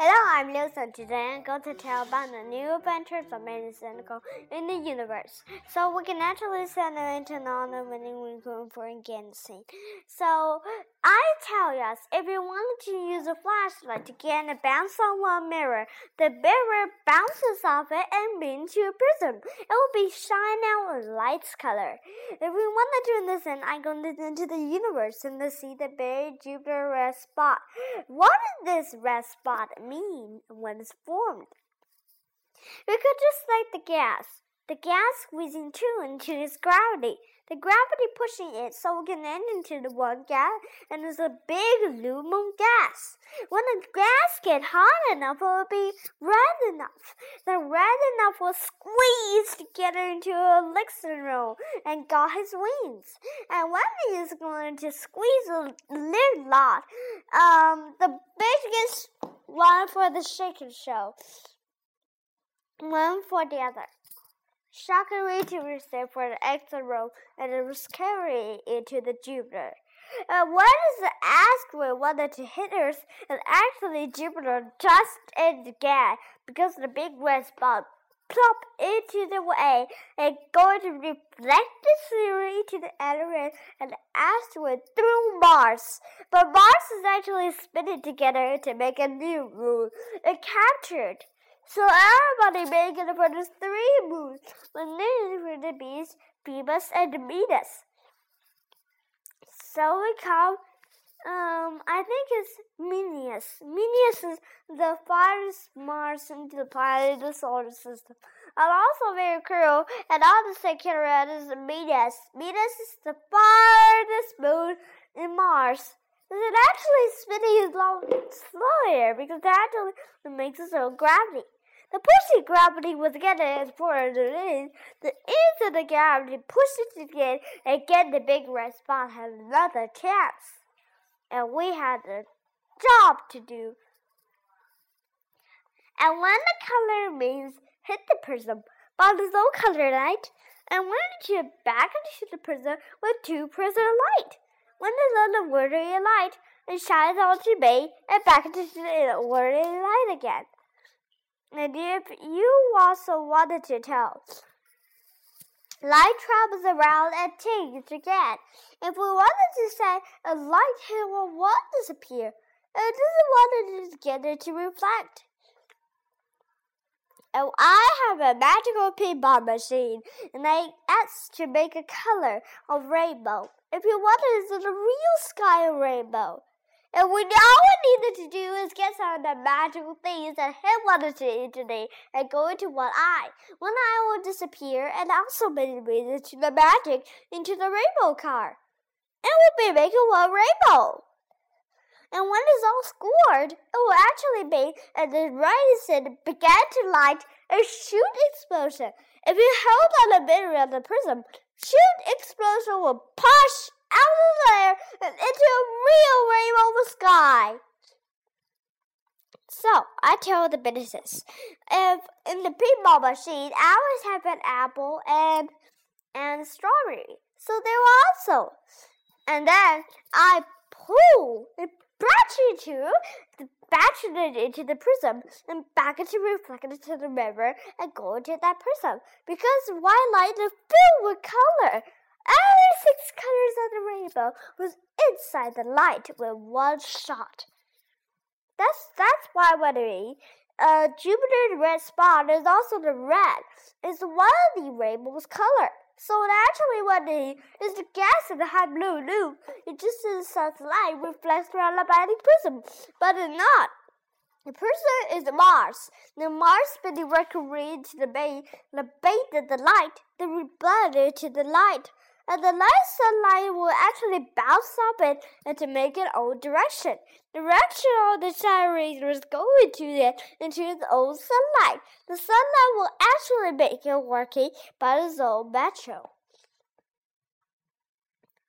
I'm Lucy. Today I'm going to tell about the new adventures of Medicine in the universe. So we can actually send it into another winning room for Gansing. So tell us if you wanted to use a flashlight to get a bounce on a mirror, the mirror bounces off it and into a prism. It will be shine out a light's color. If we want to in, I go into the universe and see the big Jupiter red spot. What does this red spot mean when it's formed? We could just light the gas. The gas squeezing through into its gravity. The gravity pushing it so it can end into the one gas, and it's a big aluminum gas. When the gas gets hot enough, it will be red enough. The red enough will squeeze together into a elixir roll and got his wings. And when he is going to squeeze a little lot, um, the biggest one for the shaking show, one for the other. Shockery to receive for the extra roll and it was carried into the Jupiter. Uh, what is the asteroid wanted to hit Earth and actually Jupiter just in the gap because the big red spot plop into the way and going to reflect the theory to the other and asteroid through Mars. But Mars is actually spinning together to make a new moon. It captured so everybody making for the three moons, when named for the beast, Phoebus and Midas. So we call, um, I think it's Minius. Minius is the farthest Mars into the planet the solar system. And also very cool, and on the second round is Midas. Midas is the farthest moon in Mars. Is It actually spinning long slower because it actually makes its own gravity. The pushing gravity was getting far as it is. The of the gravity pushes it again, and again the big red spot has another chance. And we had a job to do. And when the color means hit the prism by the no color light, and when you back into the prism with two prism light. When the little ordinary light, it shines onto me and back into the ordinary light again. And if you also wanted to tell, light travels around and changes again. If we wanted to say a light here will what disappear, it doesn't want it together to reflect. And I have a magical pinball machine, and I asked to make a color of rainbow. If you wanted, it's a real sky rainbow. And we all we needed to do is get some of the magical things that him wanted to eat today and go into one eye. One eye will disappear and also be made to the magic into the rainbow car. And we'll be making one rainbow. And when it's all scored, it will actually be and the rising began to light a shoot explosion. If you hold on the middle of the prism, shoot explosion will push out of there and into a real rainbow sky. So I tell the businesses, if in the pinball machine, I always have an apple and and strawberry. So they were also, and then I pull the battery to the battery into the prism and back into reflected into the mirror and go into that prism because white light is filled with color. Every six colors of the rainbow was inside the light with one shot. That's that's why when uh, Jupiter's red spot is also the red. Is one of the rainbow's color. So actually, what it is the gas in the high blue loop. It just is sun's light reflects around the body prism, but it's not. The person is Mars. The Mars spinning record to the bay, the bay to the light, the rebuttal to the light and the light sunlight will actually bounce up it and to make it own direction. The direction of the shine rays is going to it into its own sunlight. The sunlight will actually make it working by its own metro.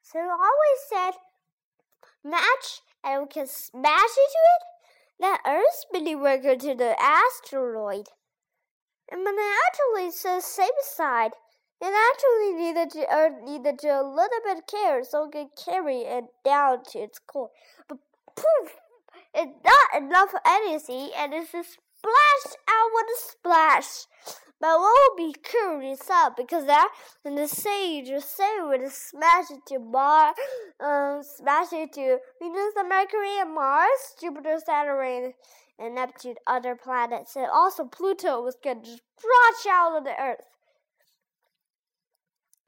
So I always said match and we can smash into it. That Earth's spinning worker to the asteroid. And when it actually says same side, it actually needed uh, needed to a little bit of care so it could carry it down to its core. But poof! it's not enough anything, and it's a splash out with a splash. But what will be curious up because that and the sage the same would smash it to Mars, um, smash it to Venus, and Mercury, and Mars, Jupiter, Saturn, and Neptune, other planets, and also Pluto was to splash out of the Earth.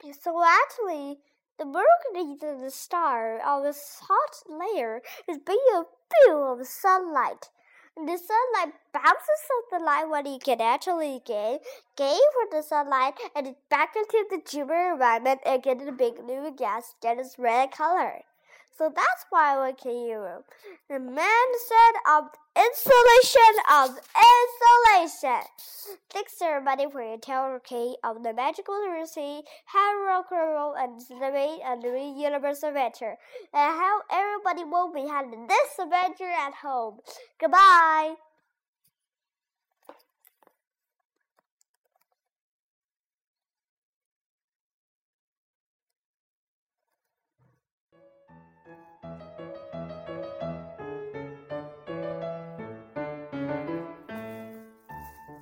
So actually, the manganese in the star of this hot layer is being a beam of sunlight. And the sunlight bounces off the light when you can actually gain, gain from the sunlight and back into the Jupiter environment and get a big new gas, get its red color. So that's why we can use The man said of insulation of insulation. Thanks everybody for your okay of the magical how roll and the and the universe adventure, and how everybody will be having this adventure at home. Goodbye.